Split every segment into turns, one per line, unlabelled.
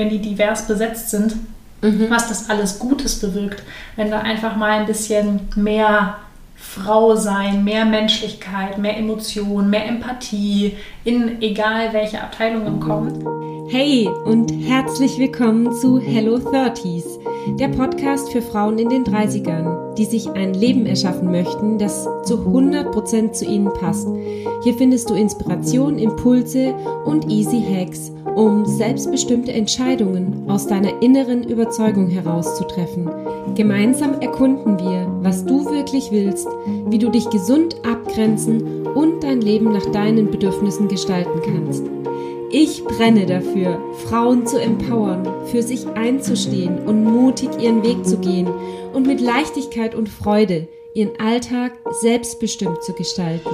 wenn die divers besetzt sind, mhm. was das alles Gutes bewirkt. Wenn da einfach mal ein bisschen mehr Frau sein, mehr Menschlichkeit, mehr Emotion, mehr Empathie in egal welche Abteilungen kommt.
Hey und herzlich willkommen zu Hello 30s, der Podcast für Frauen in den 30ern, die sich ein Leben erschaffen möchten, das zu 100% zu ihnen passt. Hier findest du Inspiration, Impulse und easy Hacks um selbstbestimmte Entscheidungen aus deiner inneren Überzeugung herauszutreffen. Gemeinsam erkunden wir, was du wirklich willst, wie du dich gesund abgrenzen und dein Leben nach deinen Bedürfnissen gestalten kannst. Ich brenne dafür, Frauen zu empowern, für sich einzustehen und mutig ihren Weg zu gehen und mit Leichtigkeit und Freude ihren Alltag selbstbestimmt zu gestalten.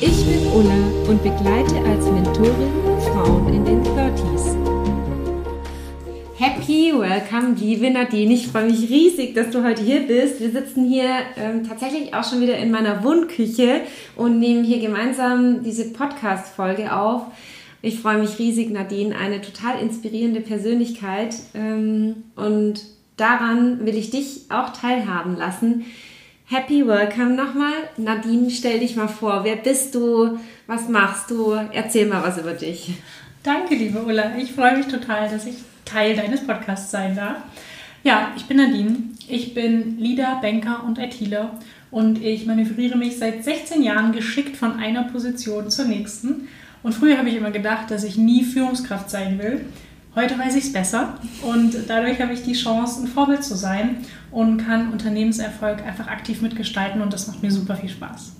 Ich bin Ulla und begleite als Mentorin Frauen in den Welcome, liebe Nadine. Ich freue mich riesig, dass du heute hier bist. Wir sitzen hier ähm, tatsächlich auch schon wieder in meiner Wohnküche und nehmen hier gemeinsam diese Podcast-Folge auf. Ich freue mich riesig, Nadine, eine total inspirierende Persönlichkeit. Ähm, und daran will ich dich auch teilhaben lassen. Happy Welcome nochmal. Nadine, stell dich mal vor. Wer bist du? Was machst du? Erzähl mal was über dich.
Danke, liebe Ulla. Ich freue mich total, dass ich Teil deines Podcasts sein darf. Ja, ich bin Nadine. Ich bin Leader, Banker und ITler und ich manövriere mich seit 16 Jahren geschickt von einer Position zur nächsten. Und früher habe ich immer gedacht, dass ich nie Führungskraft sein will. Heute weiß ich es besser und dadurch habe ich die Chance, ein Vorbild zu sein und kann Unternehmenserfolg einfach aktiv mitgestalten und das macht mir super viel Spaß.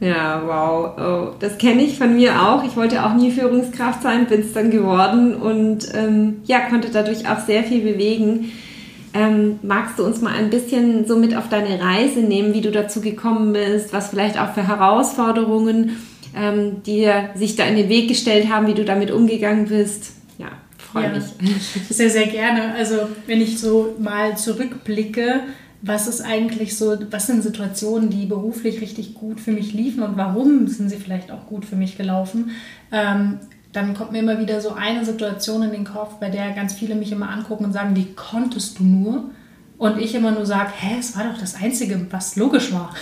Ja, wow. Oh, das kenne ich von mir auch. Ich wollte auch nie Führungskraft sein, bin es dann geworden und ähm, ja, konnte dadurch auch sehr viel bewegen. Ähm, magst du uns mal ein bisschen so mit auf deine Reise nehmen, wie du dazu gekommen bist, was vielleicht auch für Herausforderungen ähm, dir sich da in den Weg gestellt haben, wie du damit umgegangen bist? freue ja, mich.
Sehr, sehr gerne. Also wenn ich so mal zurückblicke, was ist eigentlich so, was sind Situationen, die beruflich richtig gut für mich liefen und warum sind sie vielleicht auch gut für mich gelaufen? Ähm, dann kommt mir immer wieder so eine Situation in den Kopf, bei der ganz viele mich immer angucken und sagen, wie konntest du nur? Und ich immer nur sage, hä, es war doch das Einzige, was logisch war.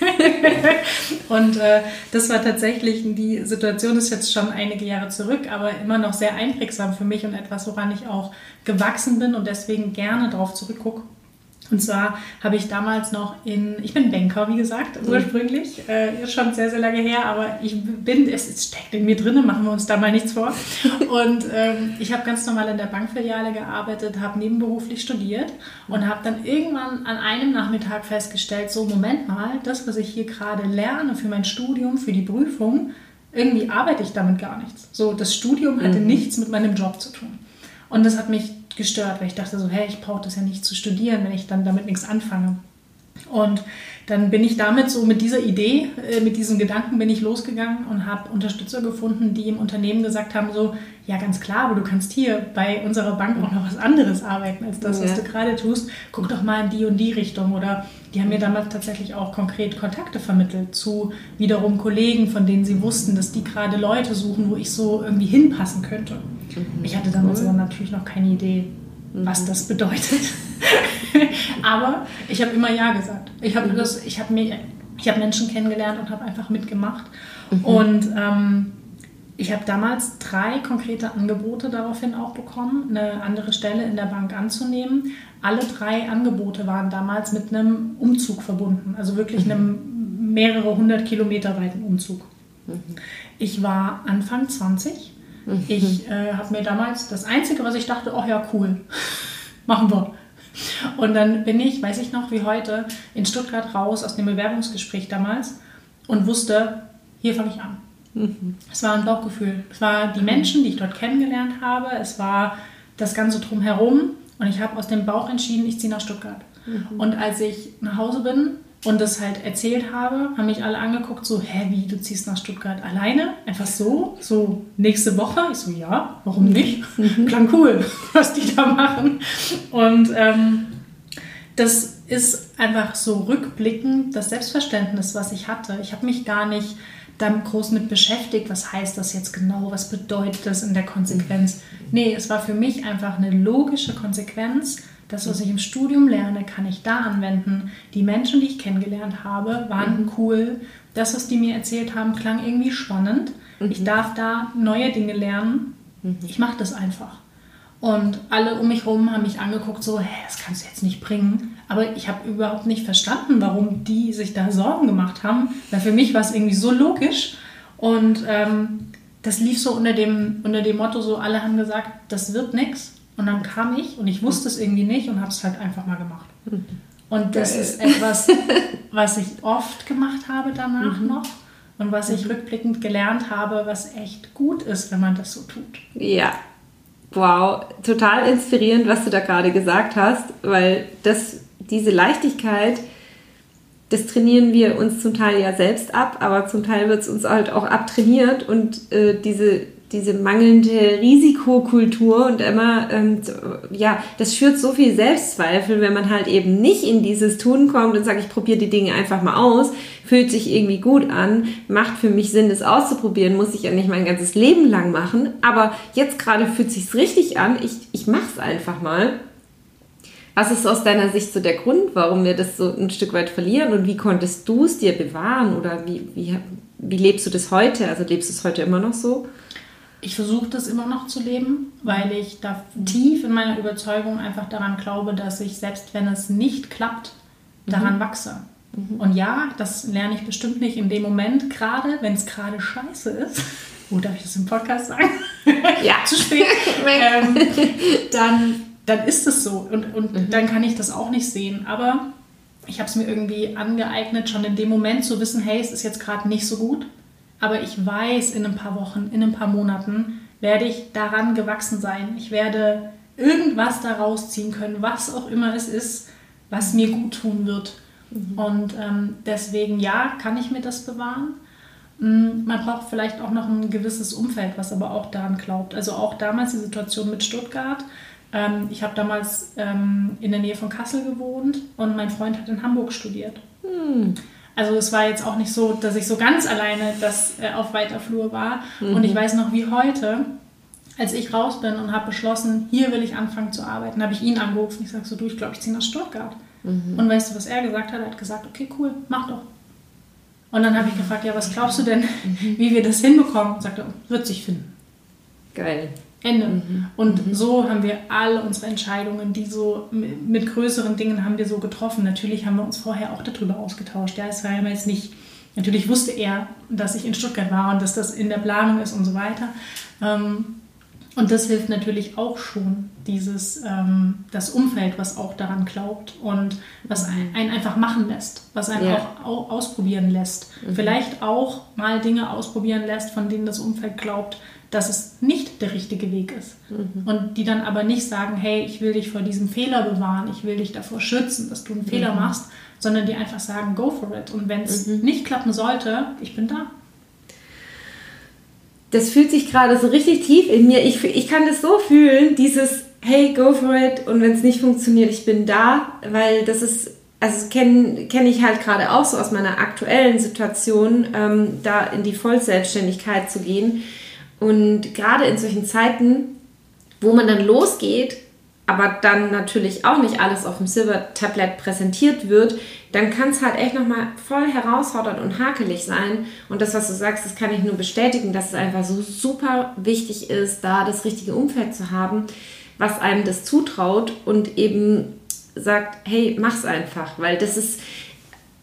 und äh, das war tatsächlich, die Situation ist jetzt schon einige Jahre zurück, aber immer noch sehr einprägsam für mich und etwas, woran ich auch gewachsen bin und deswegen gerne darauf zurückgucke. Und zwar habe ich damals noch in, ich bin Banker, wie gesagt, mhm. ursprünglich, äh, ist schon sehr, sehr lange her, aber ich bin, es steckt in mir drin, machen wir uns da mal nichts vor. Und ähm, ich habe ganz normal in der Bankfiliale gearbeitet, habe nebenberuflich studiert und habe dann irgendwann an einem Nachmittag festgestellt, so Moment mal, das, was ich hier gerade lerne für mein Studium, für die Prüfung, irgendwie arbeite ich damit gar nichts. So, das Studium hatte mhm. nichts mit meinem Job zu tun. Und das hat mich gestört, weil ich dachte so, hey, ich brauche das ja nicht zu studieren, wenn ich dann damit nichts anfange. Und dann bin ich damit so mit dieser Idee, äh, mit diesem Gedanken bin ich losgegangen und habe Unterstützer gefunden, die im Unternehmen gesagt haben so, ja ganz klar, aber du kannst hier bei unserer Bank auch noch was anderes arbeiten als das, ja. was du gerade tust. Guck doch mal in die und die Richtung. Oder die haben mir damals tatsächlich auch konkret Kontakte vermittelt zu wiederum Kollegen, von denen sie wussten, dass die gerade Leute suchen, wo ich so irgendwie hinpassen könnte. Mhm. Ich hatte damals aber natürlich noch keine Idee, was das bedeutet. Aber ich habe immer Ja gesagt. Ich habe mhm. ich habe mir, ich habe Menschen kennengelernt und habe einfach mitgemacht. Mhm. Und ähm, ich habe damals drei konkrete Angebote daraufhin auch bekommen, eine andere Stelle in der Bank anzunehmen. Alle drei Angebote waren damals mit einem Umzug verbunden, also wirklich mhm. einem mehrere hundert Kilometer weiten Umzug. Mhm. Ich war Anfang 20 ich äh, habe mir damals das Einzige, was ich dachte, oh ja, cool, machen wir. Und dann bin ich, weiß ich noch wie heute, in Stuttgart raus aus dem Bewerbungsgespräch damals und wusste, hier fange ich an. Mhm. Es war ein Bauchgefühl. Es war die Menschen, die ich dort kennengelernt habe. Es war das Ganze drumherum. Und ich habe aus dem Bauch entschieden, ich ziehe nach Stuttgart. Mhm. Und als ich nach Hause bin, und das halt erzählt habe, haben mich alle angeguckt, so, hä, wie, du ziehst nach Stuttgart alleine? Einfach so? So nächste Woche? Ich so, ja, warum nicht? Mhm. Klang cool, was die da machen. Und ähm, das ist einfach so rückblickend das Selbstverständnis, was ich hatte. Ich habe mich gar nicht dann groß mit beschäftigt, was heißt das jetzt genau, was bedeutet das in der Konsequenz. Nee, es war für mich einfach eine logische Konsequenz. Das, was ich im Studium lerne, kann ich da anwenden. Die Menschen, die ich kennengelernt habe, waren mhm. cool. Das, was die mir erzählt haben, klang irgendwie spannend. Mhm. Ich darf da neue Dinge lernen. Mhm. Ich mache das einfach. Und alle um mich herum haben mich angeguckt, so, hä, das kannst du jetzt nicht bringen. Aber ich habe überhaupt nicht verstanden, warum die sich da Sorgen gemacht haben. Weil für mich war es irgendwie so logisch. Und ähm, das lief so unter dem, unter dem Motto, so alle haben gesagt, das wird nichts. Und dann kam ich und ich wusste es irgendwie nicht und habe es halt einfach mal gemacht. Und das Geil. ist etwas, was ich oft gemacht habe danach mhm. noch und was ich mhm. rückblickend gelernt habe, was echt gut ist, wenn man das so tut.
Ja, wow, total inspirierend, was du da gerade gesagt hast, weil das, diese Leichtigkeit, das trainieren wir uns zum Teil ja selbst ab, aber zum Teil wird es uns halt auch abtrainiert und äh, diese diese mangelnde Risikokultur und immer, ähm, ja, das schürt so viel Selbstzweifel, wenn man halt eben nicht in dieses Tun kommt und sagt, ich probiere die Dinge einfach mal aus, fühlt sich irgendwie gut an, macht für mich Sinn, das auszuprobieren, muss ich ja nicht mein ganzes Leben lang machen, aber jetzt gerade fühlt sich's richtig an, ich, ich mach's einfach mal. Was ist aus deiner Sicht so der Grund, warum wir das so ein Stück weit verlieren und wie konntest du es dir bewahren oder wie, wie, wie lebst du das heute? Also lebst du es heute immer noch so?
Ich versuche das immer noch zu leben, weil ich da tief in meiner Überzeugung einfach daran glaube, dass ich, selbst wenn es nicht klappt, daran mhm. wachse. Mhm. Und ja, das lerne ich bestimmt nicht in dem Moment, gerade wenn es gerade scheiße ist. Oh, darf ich das im Podcast sagen?
Ja.
Zu spät. ähm, dann, dann ist es so. Und, und mhm. dann kann ich das auch nicht sehen. Aber ich habe es mir irgendwie angeeignet, schon in dem Moment zu wissen, hey, es ist jetzt gerade nicht so gut aber ich weiß, in ein paar Wochen, in ein paar Monaten werde ich daran gewachsen sein. Ich werde irgendwas daraus ziehen können, was auch immer es ist, was mir gut tun wird. Mhm. Und ähm, deswegen, ja, kann ich mir das bewahren. Mm, man braucht vielleicht auch noch ein gewisses Umfeld, was aber auch daran glaubt. Also auch damals die Situation mit Stuttgart. Ähm, ich habe damals ähm, in der Nähe von Kassel gewohnt und mein Freund hat in Hamburg studiert. Mhm. Also es war jetzt auch nicht so, dass ich so ganz alleine das äh, auf weiter Flur war. Mhm. Und ich weiß noch wie heute, als ich raus bin und habe beschlossen, hier will ich anfangen zu arbeiten, habe ich ihn angerufen. Ich sage so, du, ich glaube, ich ziehe nach Stuttgart. Mhm. Und weißt du, was er gesagt hat? Er hat gesagt, okay, cool, mach doch. Und dann habe ich gefragt, ja, was glaubst du denn, mhm. wie wir das hinbekommen? Und sagte, wird sich finden.
Geil.
Ende. Mhm. Und mhm. so haben wir alle unsere Entscheidungen, die so mit größeren Dingen haben wir so getroffen. Natürlich haben wir uns vorher auch darüber ausgetauscht. Ja, es war ja jetzt nicht, natürlich wusste er, dass ich in Stuttgart war und dass das in der Planung ist und so weiter. Ähm, und das hilft natürlich auch schon, dieses, ähm, das Umfeld, was auch daran glaubt und was mhm. einen einfach machen lässt, was einen ja. auch ausprobieren lässt. Mhm. Vielleicht auch mal Dinge ausprobieren lässt, von denen das Umfeld glaubt, dass es nicht der richtige Weg ist. Mhm. Und die dann aber nicht sagen, hey, ich will dich vor diesem Fehler bewahren, ich will dich davor schützen, dass du einen Fehler mhm. machst, sondern die einfach sagen, go for it. Und wenn es mhm. nicht klappen sollte, ich bin da.
Das fühlt sich gerade so richtig tief in mir. Ich, ich kann das so fühlen, dieses, hey, go for it. Und wenn es nicht funktioniert, ich bin da, weil das ist also kenne kenn ich halt gerade auch so aus meiner aktuellen Situation, ähm, da in die Vollselbstständigkeit zu gehen. Und gerade in solchen Zeiten, wo man dann losgeht, aber dann natürlich auch nicht alles auf dem Silbertablett präsentiert wird, dann kann es halt echt nochmal voll herausfordernd und hakelig sein. Und das, was du sagst, das kann ich nur bestätigen, dass es einfach so super wichtig ist, da das richtige Umfeld zu haben, was einem das zutraut und eben sagt, hey, mach's einfach, weil das ist,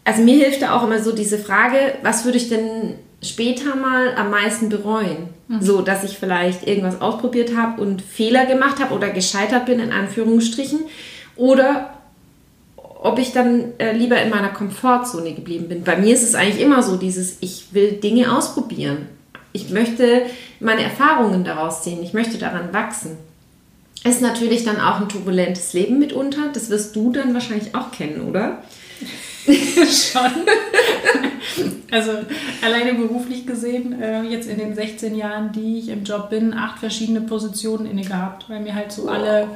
also mir hilft da auch immer so diese Frage, was würde ich denn später mal am meisten bereuen. Mhm. So, dass ich vielleicht irgendwas ausprobiert habe und Fehler gemacht habe oder gescheitert bin, in Anführungsstrichen. Oder ob ich dann äh, lieber in meiner Komfortzone geblieben bin. Bei mir ist es eigentlich immer so, dieses, ich will Dinge ausprobieren. Ich möchte meine Erfahrungen daraus ziehen. Ich möchte daran wachsen. Ist natürlich dann auch ein turbulentes Leben mitunter. Das wirst du dann wahrscheinlich auch kennen, oder?
Schon. also alleine beruflich gesehen, äh, jetzt in den 16 Jahren, die ich im Job bin, acht verschiedene Positionen inne gehabt, weil mir halt so alle,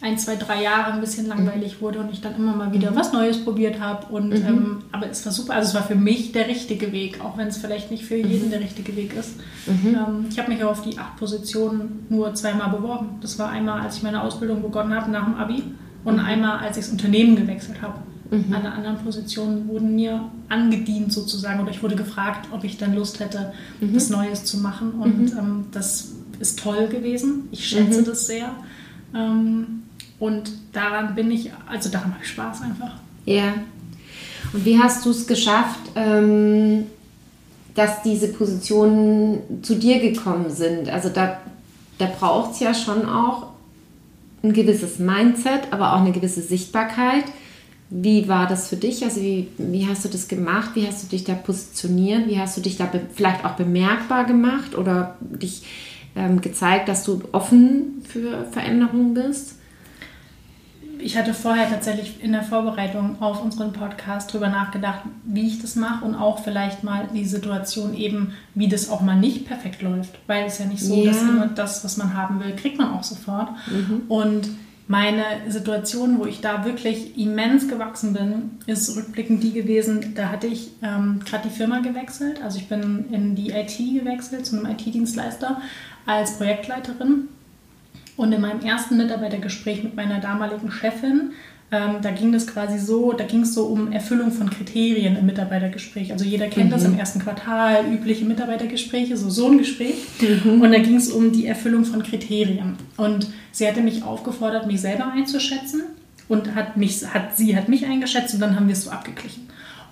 ein, zwei, drei Jahre ein bisschen langweilig wurde und ich dann immer mal wieder was Neues probiert habe. Und
Mhm.
ähm, aber es war super. Also es war für mich der richtige Weg, auch wenn es vielleicht nicht für jeden der richtige Weg ist. Ähm, ich habe mich auf die acht Positionen nur zweimal beworben. Das war einmal, als ich meine Ausbildung begonnen habe nach dem Abi und einmal, als ich das Unternehmen gewechselt habe. Alle anderen Positionen wurden mir angedient sozusagen oder ich wurde gefragt, ob ich dann Lust hätte, was Neues zu machen. Und ähm, das ist toll gewesen. Ich schätze das sehr. Ähm, und daran bin ich, also daran habe ich Spaß einfach.
Ja. Und wie hast du es geschafft, ähm, dass diese Positionen zu dir gekommen sind? Also da, da braucht es ja schon auch ein gewisses Mindset, aber auch eine gewisse Sichtbarkeit. Wie war das für dich? Also wie, wie hast du das gemacht? Wie hast du dich da positioniert? Wie hast du dich da vielleicht auch bemerkbar gemacht oder dich ähm, gezeigt, dass du offen für Veränderungen bist?
Ich hatte vorher tatsächlich in der Vorbereitung auf unseren Podcast drüber nachgedacht, wie ich das mache und auch vielleicht mal die Situation eben, wie das auch mal nicht perfekt läuft. Weil es ja nicht so,
Ja.
dass immer das, was man haben will, kriegt man auch sofort. Und meine Situation, wo ich da wirklich immens gewachsen bin, ist rückblickend die gewesen, da hatte ich ähm, gerade die Firma gewechselt. Also ich bin in die IT gewechselt, zu einem IT-Dienstleister als Projektleiterin. Und in meinem ersten Mitarbeitergespräch mit meiner damaligen Chefin, ähm, da ging das quasi so, da ging es so um Erfüllung von Kriterien im Mitarbeitergespräch. Also jeder kennt das im ersten Quartal, übliche Mitarbeitergespräche, so so ein Gespräch. Und da ging es um die Erfüllung von Kriterien. Und sie hatte mich aufgefordert, mich selber einzuschätzen und hat mich, hat, sie hat mich eingeschätzt und dann haben wir es so abgeglichen.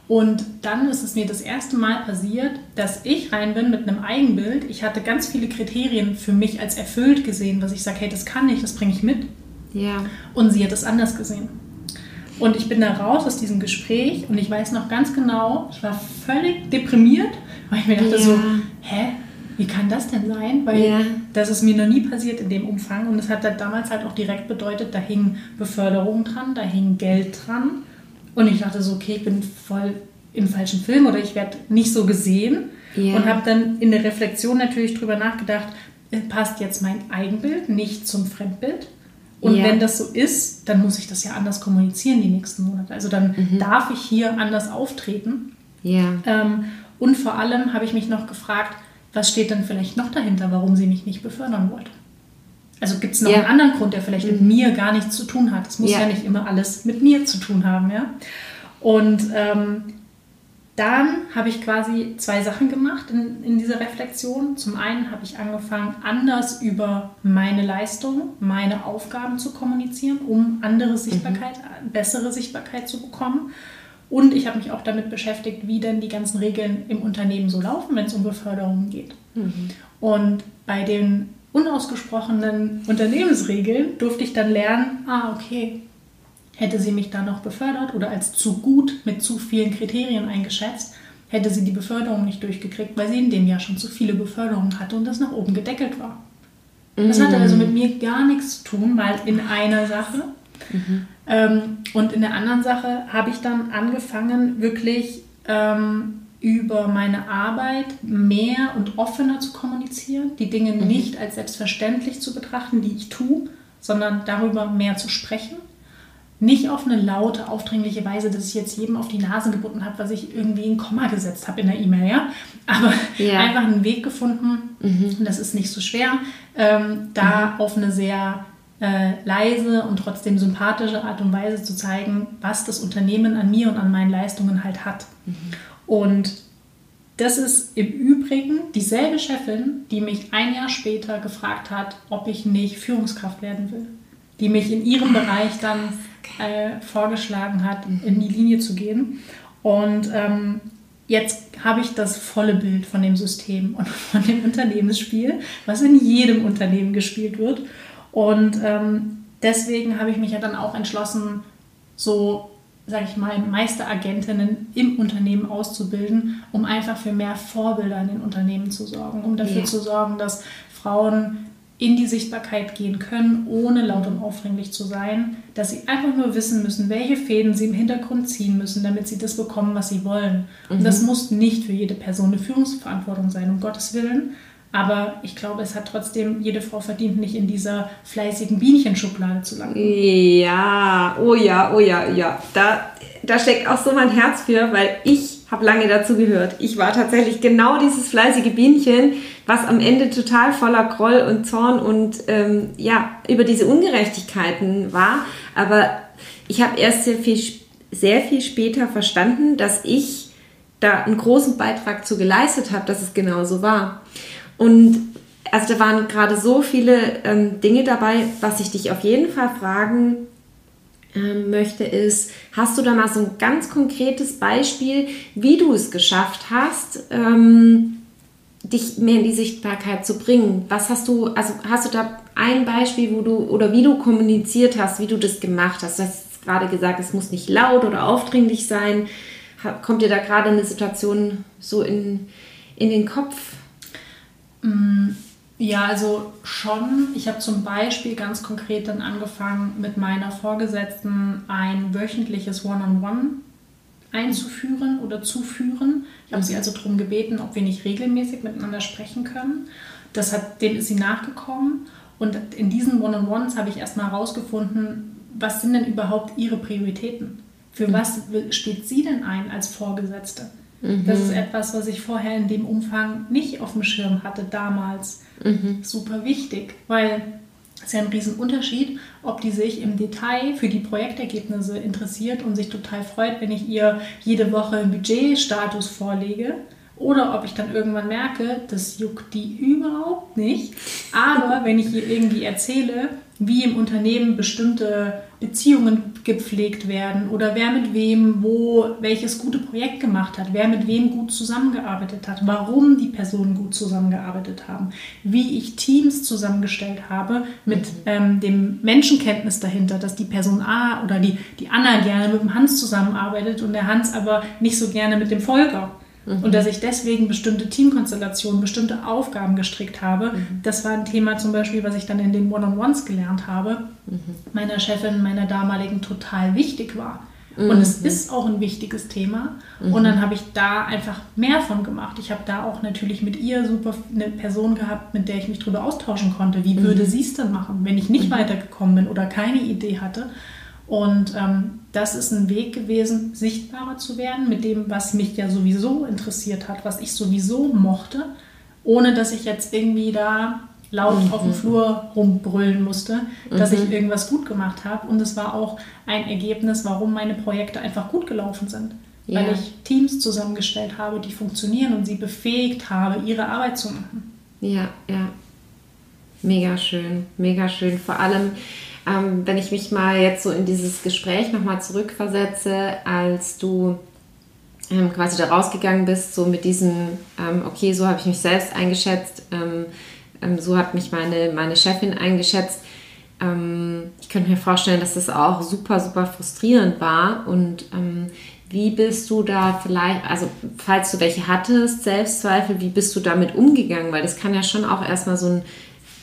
Und dann ist es mir das erste Mal passiert, dass ich rein bin mit einem Eigenbild. Ich hatte ganz viele Kriterien für mich als erfüllt gesehen, was ich sage, hey, das kann ich, das bringe ich mit.
Ja.
Und sie hat es anders gesehen. Und ich bin da raus aus diesem Gespräch und ich weiß noch ganz genau, ich war völlig deprimiert, weil ich mir dachte
Ja.
so, hä, wie kann das denn sein? Weil
Ja.
das ist mir noch nie passiert in dem Umfang und es hat dann damals halt auch direkt bedeutet, da hing Beförderung dran, da hing Geld dran und ich dachte so, okay, ich bin voll im falschen Film oder ich werde nicht so gesehen
Ja.
und habe dann in der Reflexion natürlich drüber nachgedacht, äh, passt jetzt mein Eigenbild nicht zum Fremdbild? Und
Ja.
wenn das so ist, dann muss ich das ja anders kommunizieren die nächsten Monate. Also dann darf ich hier anders auftreten.
Ja.
Ähm, und vor allem habe ich mich noch gefragt, was steht denn vielleicht noch dahinter, warum sie mich nicht befördern wollte? Also gibt es noch
Ja.
einen anderen Grund, der vielleicht mit mir gar nichts zu tun hat. Es muss
Ja.
ja. nicht immer alles mit mir zu tun haben, ja. Und ähm, dann habe ich quasi zwei Sachen gemacht in, in dieser Reflexion. Zum einen habe ich angefangen, anders über meine Leistung, meine Aufgaben zu kommunizieren, um andere Sichtbarkeit, bessere Sichtbarkeit zu bekommen. Und ich habe mich auch damit beschäftigt, wie denn die ganzen Regeln im Unternehmen so laufen, wenn es um Beförderungen geht. Und bei den unausgesprochenen Unternehmensregeln durfte ich dann lernen, ah, okay, hätte sie mich da noch befördert oder als zu gut mit zu vielen Kriterien eingeschätzt, hätte sie die Beförderung nicht durchgekriegt, weil sie in dem Jahr schon zu viele Beförderungen hatte und das nach oben gedeckelt war. Das hatte also mit mir gar nichts zu tun, mal in einer Sache. Ähm, und in der anderen Sache habe ich dann angefangen, wirklich ähm, über meine Arbeit mehr und offener zu kommunizieren, die Dinge nicht als selbstverständlich zu betrachten, die ich tue, sondern darüber mehr zu sprechen. Nicht auf eine laute, aufdringliche Weise, dass ich jetzt jedem auf die Nase gebunden habe, was ich irgendwie ein Komma gesetzt habe in der E-Mail, ja. Aber
Ja.
einfach einen Weg gefunden, und das ist nicht so schwer, ähm, da auf eine sehr äh, leise und trotzdem sympathische Art und Weise zu zeigen, was das Unternehmen an mir und an meinen Leistungen halt hat. Und das ist im Übrigen dieselbe Chefin, die mich ein Jahr später gefragt hat, ob ich nicht Führungskraft werden will. Die mich in ihrem Bereich dann äh, vorgeschlagen hat, in die Linie zu gehen. Und ähm, jetzt habe ich das volle Bild von dem System und von dem Unternehmensspiel, was in jedem Unternehmen gespielt wird. Und ähm, deswegen habe ich mich ja dann auch entschlossen, so, sage ich mal, Meisteragentinnen im Unternehmen auszubilden, um einfach für mehr Vorbilder in den Unternehmen zu sorgen, um dafür
Ja.
zu sorgen, dass Frauen in die Sichtbarkeit gehen können, ohne laut und aufdringlich zu sein, dass sie einfach nur wissen müssen, welche Fäden sie im Hintergrund ziehen müssen, damit sie das bekommen, was sie wollen. Und das muss nicht für jede Person eine Führungsverantwortung sein, um Gottes Willen. Aber ich glaube, es hat trotzdem, jede Frau verdient nicht in dieser fleißigen Bienchenschublade zu landen.
Ja, oh ja, oh ja, ja. Da, da steckt auch so mein Herz für, weil ich habe lange dazu gehört. Ich war tatsächlich genau dieses fleißige Bienchen, was am Ende total voller Groll und Zorn und ähm, ja, über diese Ungerechtigkeiten war. Aber ich habe erst sehr viel, sehr viel später verstanden, dass ich da einen großen Beitrag zu geleistet habe, dass es genau so war. Und also da waren gerade so viele ähm, Dinge dabei, was ich dich auf jeden Fall fragen möchte, ist, hast du da mal so ein ganz konkretes Beispiel, wie du es geschafft hast, ähm, dich mehr in die Sichtbarkeit zu bringen? Was hast du, also hast du da ein Beispiel, wo du oder wie du kommuniziert hast, wie du das gemacht hast? Du hast gerade gesagt, es muss nicht laut oder aufdringlich sein. Kommt dir da gerade eine Situation so in, in den Kopf?
Mm, ja, also schon. Ich habe zum Beispiel ganz konkret dann angefangen, mit meiner Vorgesetzten ein wöchentliches One-on-One einzuführen oder zu führen. Ich habe sie also darum gebeten, ob wir nicht regelmäßig miteinander sprechen können. Das hat, dem ist sie nachgekommen. Und in diesen One-on-Ones habe ich erstmal herausgefunden, was sind denn überhaupt ihre Prioritäten? Für mhm. was steht sie denn ein als Vorgesetzte? Mhm. Das ist etwas, was ich vorher in dem Umfang nicht auf dem Schirm hatte damals. Mhm. Super wichtig, weil es ist ja ein Riesenunterschied, ob die sich im Detail für die Projektergebnisse interessiert und sich total freut, wenn ich ihr jede Woche einen Budgetstatus vorlege. Oder ob ich dann irgendwann merke, das juckt die überhaupt nicht. Aber wenn ich ihr irgendwie erzähle, wie im Unternehmen bestimmte Beziehungen gepflegt werden oder wer mit wem wo welches gute Projekt gemacht hat, wer mit wem gut zusammengearbeitet hat, warum die Personen gut zusammengearbeitet haben, wie ich Teams zusammengestellt habe mit mhm. ähm, dem Menschenkenntnis dahinter, dass die Person A oder die, die Anna gerne mit dem Hans zusammenarbeitet und der Hans aber nicht so gerne mit dem Volker. Mhm. Und dass ich deswegen bestimmte Teamkonstellationen, bestimmte Aufgaben gestrickt habe. Mhm. Das war ein Thema zum Beispiel, was ich dann in den One-on-Ones gelernt habe, mhm. meiner Chefin, meiner damaligen total wichtig war. Und es mhm. ist auch ein wichtiges Thema. Mhm. Und dann habe ich da einfach mehr von gemacht. Ich habe da auch natürlich mit ihr super eine Person gehabt, mit der ich mich darüber austauschen konnte. Wie würde sie es denn machen, wenn ich nicht weitergekommen bin oder keine Idee hatte? Und ähm, das ist ein Weg gewesen, sichtbarer zu werden mit dem, was mich ja sowieso interessiert hat, was ich sowieso mochte, ohne dass ich jetzt irgendwie da laut mhm. auf dem Flur rumbrüllen musste, dass mhm. ich irgendwas gut gemacht habe. Und es war auch ein Ergebnis, warum meine Projekte einfach gut gelaufen sind. Ja. Weil ich Teams zusammengestellt habe, die funktionieren und sie befähigt habe, ihre Arbeit zu machen.
Ja, ja. Mega schön, mega schön. Vor allem, ähm, wenn ich mich mal jetzt so in dieses Gespräch nochmal zurückversetze, als du ähm, quasi da rausgegangen bist, so mit diesem, ähm, okay, so habe ich mich selbst eingeschätzt, ähm, ähm, so hat mich meine, meine Chefin eingeschätzt. Ähm, ich könnte mir vorstellen, dass das auch super, super frustrierend war und wie bist du da vielleicht, also falls du welche hattest, Selbstzweifel, wie bist du damit umgegangen? Weil das kann ja schon auch erstmal so ein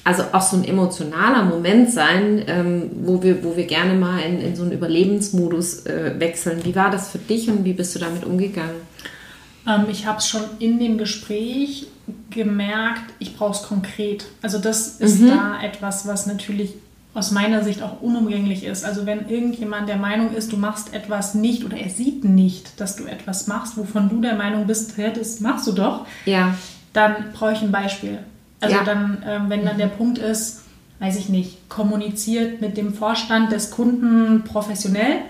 also auch so ein emotionaler Moment sein, ähm, wo, wir, wo wir gerne mal in, in so einen Überlebensmodus äh, wechseln. Wie war das für dich und wie bist du damit umgegangen?
Ähm, ich habe es schon in dem Gespräch gemerkt, ich brauche es konkret. Also das ist mhm. da etwas, was natürlich aus meiner Sicht auch unumgänglich ist. Also wenn irgendjemand der Meinung ist, du machst etwas nicht oder er sieht nicht, dass du etwas machst, wovon du der Meinung bist, das machst du doch, ja. dann brauche ich ein Beispiel. Also ja. dann, ähm, wenn dann der Punkt ist, weiß ich nicht, kommuniziert mit dem Vorstand des Kunden professionell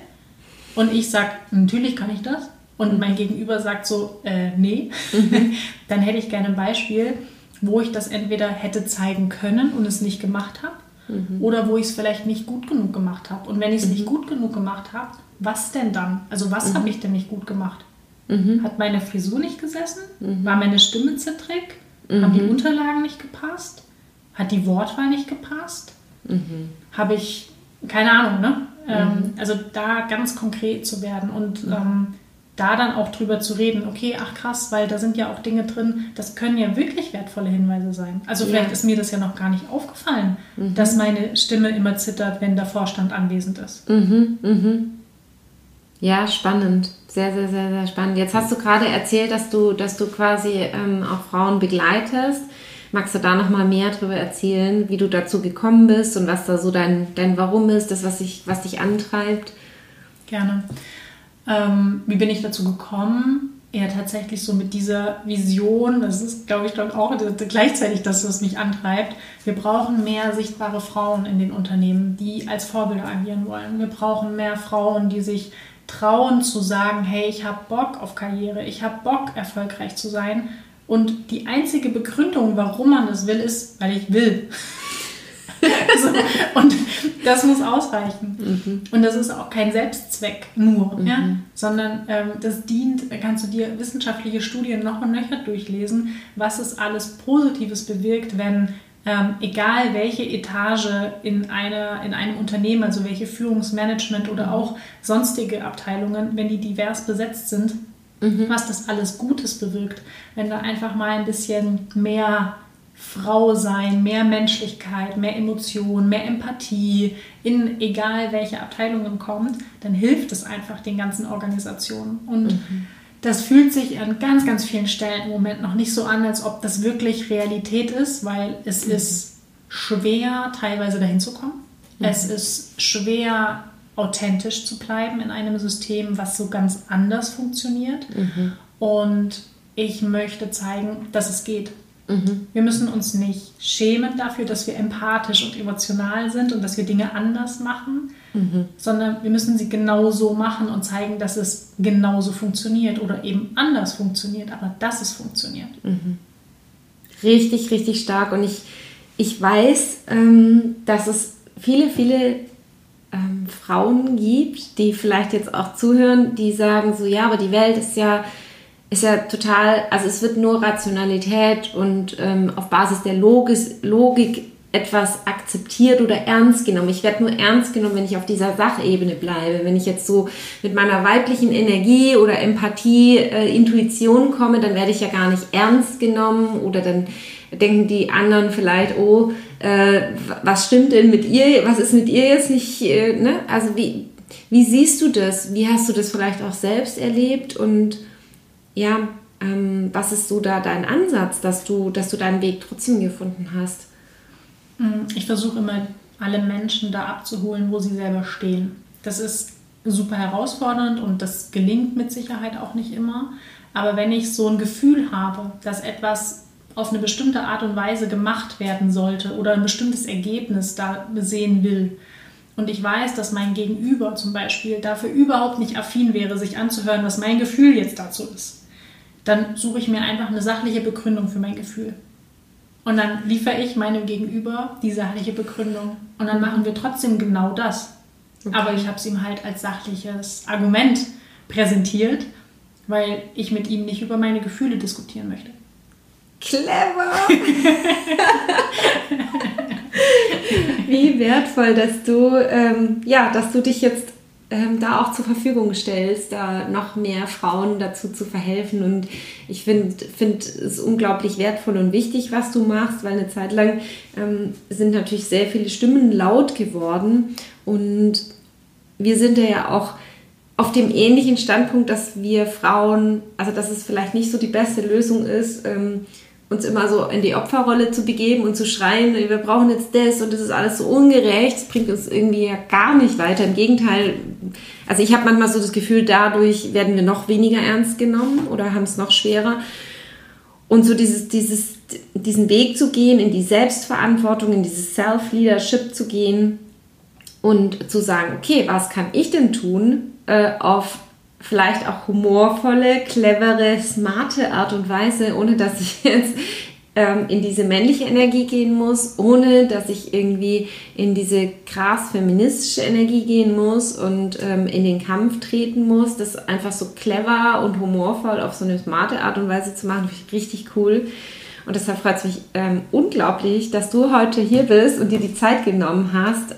und ich sage, natürlich kann ich das und mein Gegenüber sagt so, äh, nee, mhm. dann hätte ich gerne ein Beispiel, wo ich das entweder hätte zeigen können und es nicht gemacht habe mhm. oder wo ich es vielleicht nicht gut genug gemacht habe. Und wenn ich es nicht mhm. gut genug gemacht habe, was denn dann? Also was habe mhm. ich denn nicht gut gemacht? Hat meine Frisur nicht gesessen? War meine Stimme zittrig? Mhm. Haben die Unterlagen nicht gepasst? Hat die Wortwahl nicht gepasst? Mhm. Habe ich, keine Ahnung, ne? Ähm, mhm. also da ganz konkret zu werden und mhm. ähm, da dann auch drüber zu reden, okay, ach krass, weil da sind ja auch Dinge drin, das können ja wirklich wertvolle Hinweise sein. Also vielleicht ja. ist mir das ja noch gar nicht aufgefallen, mhm. dass meine Stimme immer zittert, wenn der Vorstand anwesend ist.
Mhm, mhm. Ja, spannend. Sehr, sehr, sehr, sehr spannend. Jetzt hast du gerade erzählt, dass du, dass du quasi ähm, auch Frauen begleitest. Magst du da noch mal mehr darüber erzählen, wie du dazu gekommen bist und was da so dein, dein Warum ist, das, was, ich, was dich antreibt?
Gerne. Ähm, wie bin ich dazu gekommen? eher tatsächlich so mit dieser Vision, das ist, glaube ich, glaub auch gleichzeitig das, was mich antreibt. Wir brauchen mehr sichtbare Frauen in den Unternehmen, die als Vorbilder agieren wollen. Wir brauchen mehr Frauen, die sich trauen zu sagen, hey, ich habe Bock auf Karriere, ich habe Bock, erfolgreich zu sein. Und die einzige Begründung, warum man das will, ist, weil ich will. so, und das muss ausreichen. Mhm. Und das ist auch kein Selbstzweck nur, mhm. ja? sondern ähm, das dient, kannst du dir wissenschaftliche Studien noch und nöcher durchlesen, was es alles Positives bewirkt, wenn ähm, egal welche Etage in, einer, in einem Unternehmen, also welche Führungsmanagement oder mhm. auch sonstige Abteilungen, wenn die divers besetzt sind, mhm. was das alles Gutes bewirkt. Wenn da einfach mal ein bisschen mehr Frau sein, mehr Menschlichkeit, mehr Emotion, mehr Empathie in egal welche Abteilungen kommt, dann hilft es einfach den ganzen Organisationen. Und mhm. Das fühlt sich an ganz, ganz vielen Stellen im Moment noch nicht so an, als ob das wirklich Realität ist, weil es mhm. ist schwer, teilweise dahin zu kommen. Mhm. Es ist schwer, authentisch zu bleiben in einem System, was so ganz anders funktioniert. Mhm. Und ich möchte zeigen, dass es geht. Mhm. Wir müssen uns nicht schämen dafür, dass wir empathisch und emotional sind und dass wir Dinge anders machen, mhm. sondern wir müssen sie genauso machen und zeigen, dass es genauso funktioniert oder eben anders funktioniert, aber dass es funktioniert. Mhm.
Richtig, richtig stark. Und ich, ich weiß, ähm, dass es viele, viele ähm, Frauen gibt, die vielleicht jetzt auch zuhören, die sagen so, ja, aber die Welt ist ja ist ja total, also es wird nur Rationalität und ähm, auf Basis der Logis, Logik etwas akzeptiert oder ernst genommen. Ich werde nur ernst genommen, wenn ich auf dieser Sachebene bleibe. Wenn ich jetzt so mit meiner weiblichen Energie oder Empathie, äh, Intuition komme, dann werde ich ja gar nicht ernst genommen oder dann denken die anderen vielleicht, oh, äh, was stimmt denn mit ihr? Was ist mit ihr jetzt nicht? Äh, ne? Also wie, wie siehst du das? Wie hast du das vielleicht auch selbst erlebt und ja, ähm, was ist so da dein Ansatz, dass du, dass du deinen Weg trotzdem gefunden hast?
Mm, ich versuche immer, alle Menschen da abzuholen, wo sie selber stehen. Das ist super herausfordernd und das gelingt mit Sicherheit auch nicht immer. Aber wenn ich so ein Gefühl habe, dass etwas auf eine bestimmte Art und Weise gemacht werden sollte oder ein bestimmtes Ergebnis da sehen will, und ich weiß, dass mein Gegenüber zum Beispiel dafür überhaupt nicht affin wäre, sich anzuhören, was mein Gefühl jetzt dazu ist, dann suche ich mir einfach eine sachliche Begründung für mein Gefühl. Und dann liefere ich meinem Gegenüber die sachliche Begründung. Und dann machen wir trotzdem genau das. Okay. Aber ich habe es ihm halt als sachliches Argument präsentiert, weil ich mit ihm nicht über meine Gefühle diskutieren möchte.
Clever! Wie wertvoll, dass du, ähm, ja, dass du dich jetzt ähm, da auch zur Verfügung stellst, da noch mehr Frauen dazu zu verhelfen. Und ich finde find es unglaublich wertvoll und wichtig, was du machst, weil eine Zeit lang ähm, sind natürlich sehr viele Stimmen laut geworden. Und wir sind ja auch auf dem ähnlichen Standpunkt, dass wir Frauen, also dass es vielleicht nicht so die beste Lösung ist, ähm, uns immer so in die Opferrolle zu begeben und zu schreien, wir brauchen jetzt das und das ist alles so ungerecht, das bringt uns irgendwie ja gar nicht weiter. Im Gegenteil, also ich habe manchmal so das Gefühl, dadurch werden wir noch weniger ernst genommen oder haben es noch schwerer. Und so dieses, dieses, diesen Weg zu gehen, in die Selbstverantwortung, in dieses Self-Leadership zu gehen und zu sagen, okay, was kann ich denn tun äh, auf vielleicht auch humorvolle, clevere, smarte Art und Weise, ohne dass ich jetzt ähm, in diese männliche Energie gehen muss, ohne dass ich irgendwie in diese krass feministische Energie gehen muss und ähm, in den Kampf treten muss. Das einfach so clever und humorvoll auf so eine smarte Art und Weise zu machen, finde ich richtig cool. Und deshalb freut es mich ähm, unglaublich, dass du heute hier bist und dir die Zeit genommen hast.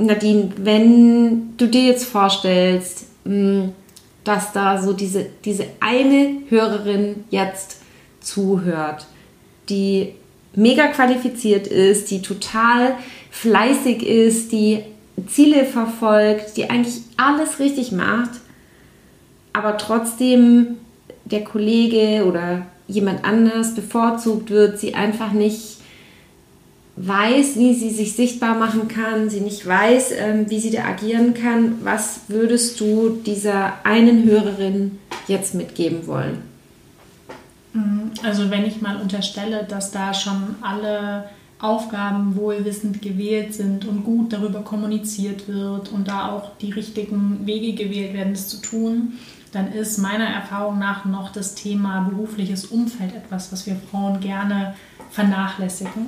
Nadine, wenn du dir jetzt vorstellst, hm, dass da so diese, diese eine Hörerin jetzt zuhört, die mega qualifiziert ist, die total fleißig ist, die Ziele verfolgt, die eigentlich alles richtig macht, aber trotzdem der Kollege oder jemand anders bevorzugt wird, sie einfach nicht weiß, wie sie sich sichtbar machen kann, sie nicht weiß, ähm, wie sie da agieren kann, was würdest du dieser einen Hörerin jetzt mitgeben wollen?
Mhm. Also wenn ich mal unterstelle, dass da schon alle Aufgaben wohlwissend gewählt sind und gut darüber kommuniziert wird und da auch die richtigen Wege gewählt werden, das zu tun, dann ist meiner Erfahrung nach noch das Thema berufliches Umfeld etwas, was wir Frauen gerne vernachlässigen.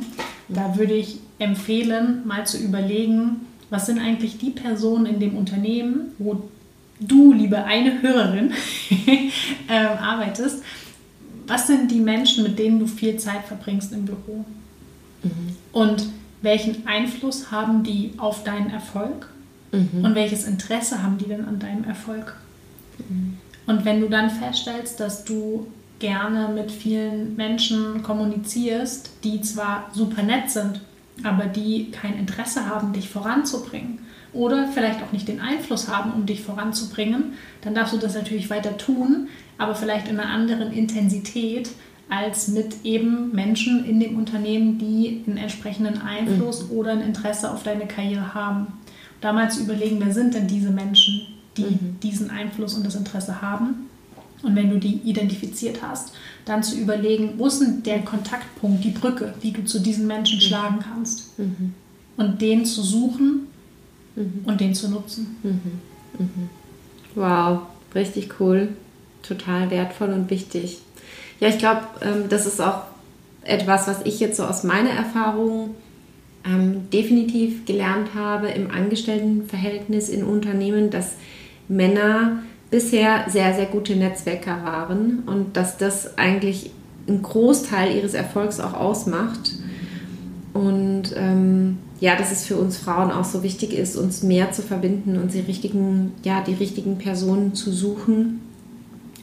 Da würde ich empfehlen, mal zu überlegen, was sind eigentlich die Personen in dem Unternehmen, wo du, liebe eine Hörerin, äh, arbeitest, was sind die Menschen, mit denen du viel Zeit verbringst im Büro? Mhm. Und welchen Einfluss haben die auf deinen Erfolg? Mhm. Und welches Interesse haben die denn an deinem Erfolg? Mhm. Und wenn du dann feststellst, dass du gerne mit vielen Menschen kommunizierst, die zwar super nett sind, aber die kein Interesse haben, dich voranzubringen oder vielleicht auch nicht den Einfluss haben, um dich voranzubringen, dann darfst du das natürlich weiter tun, aber vielleicht in einer anderen Intensität als mit eben Menschen in dem Unternehmen, die einen entsprechenden Einfluss mhm. oder ein Interesse auf deine Karriere haben. Da mal zu überlegen, wer sind denn diese Menschen, die mhm. diesen Einfluss und das Interesse haben. Und wenn du die identifiziert hast, dann zu überlegen, wo ist denn der Kontaktpunkt, die Brücke, wie du zu diesen Menschen mhm. schlagen kannst. Mhm. Und den zu suchen mhm. und den zu nutzen.
Mhm. Mhm. Wow, richtig cool. Total wertvoll und wichtig. Ja, ich glaube, ähm, das ist auch etwas, was ich jetzt so aus meiner Erfahrung ähm, definitiv gelernt habe im Angestelltenverhältnis in Unternehmen, dass Männer bisher sehr, sehr gute Netzwerker waren und dass das eigentlich einen Großteil ihres Erfolgs auch ausmacht. Und ähm, ja, dass es für uns Frauen auch so wichtig ist, uns mehr zu verbinden und die richtigen, ja, die richtigen Personen zu suchen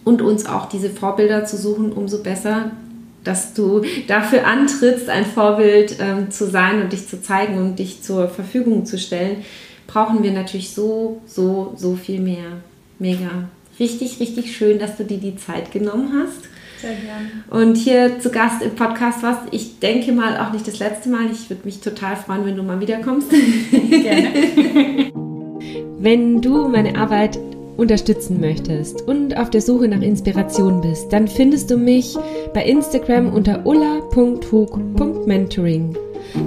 und uns auch diese Vorbilder zu suchen, umso besser, dass du dafür antrittst, ein Vorbild ähm, zu sein und dich zu zeigen und dich zur Verfügung zu stellen, brauchen wir natürlich so, so, so viel mehr. Mega. Richtig, richtig schön, dass du dir die Zeit genommen hast.
Sehr gerne.
Und hier zu Gast im Podcast warst. Ich denke mal auch nicht das letzte Mal. Ich würde mich total freuen, wenn du mal wiederkommst. Gerne. wenn du meine Arbeit unterstützen möchtest und auf der Suche nach Inspiration bist, dann findest du mich bei Instagram unter ulla.hug.mentoring.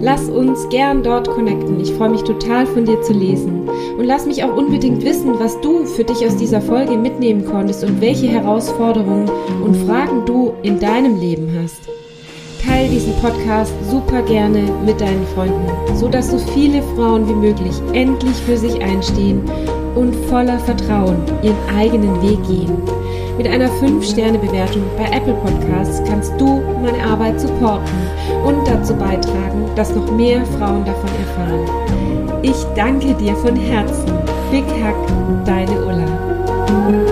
Lass uns gern dort connecten. Ich freue mich total von dir zu lesen. Und lass mich auch unbedingt wissen, was du für dich aus dieser Folge mitnehmen konntest und welche Herausforderungen und Fragen du in deinem Leben hast. Teil diesen Podcast super gerne mit deinen Freunden, so dass so viele Frauen wie möglich endlich für sich einstehen und voller Vertrauen ihren eigenen Weg gehen. Mit einer 5-Sterne-Bewertung bei Apple Podcasts kannst du meine Arbeit supporten und dazu beitragen, dass noch mehr Frauen davon erfahren. Ich danke dir von Herzen. Big Hack, deine Ulla.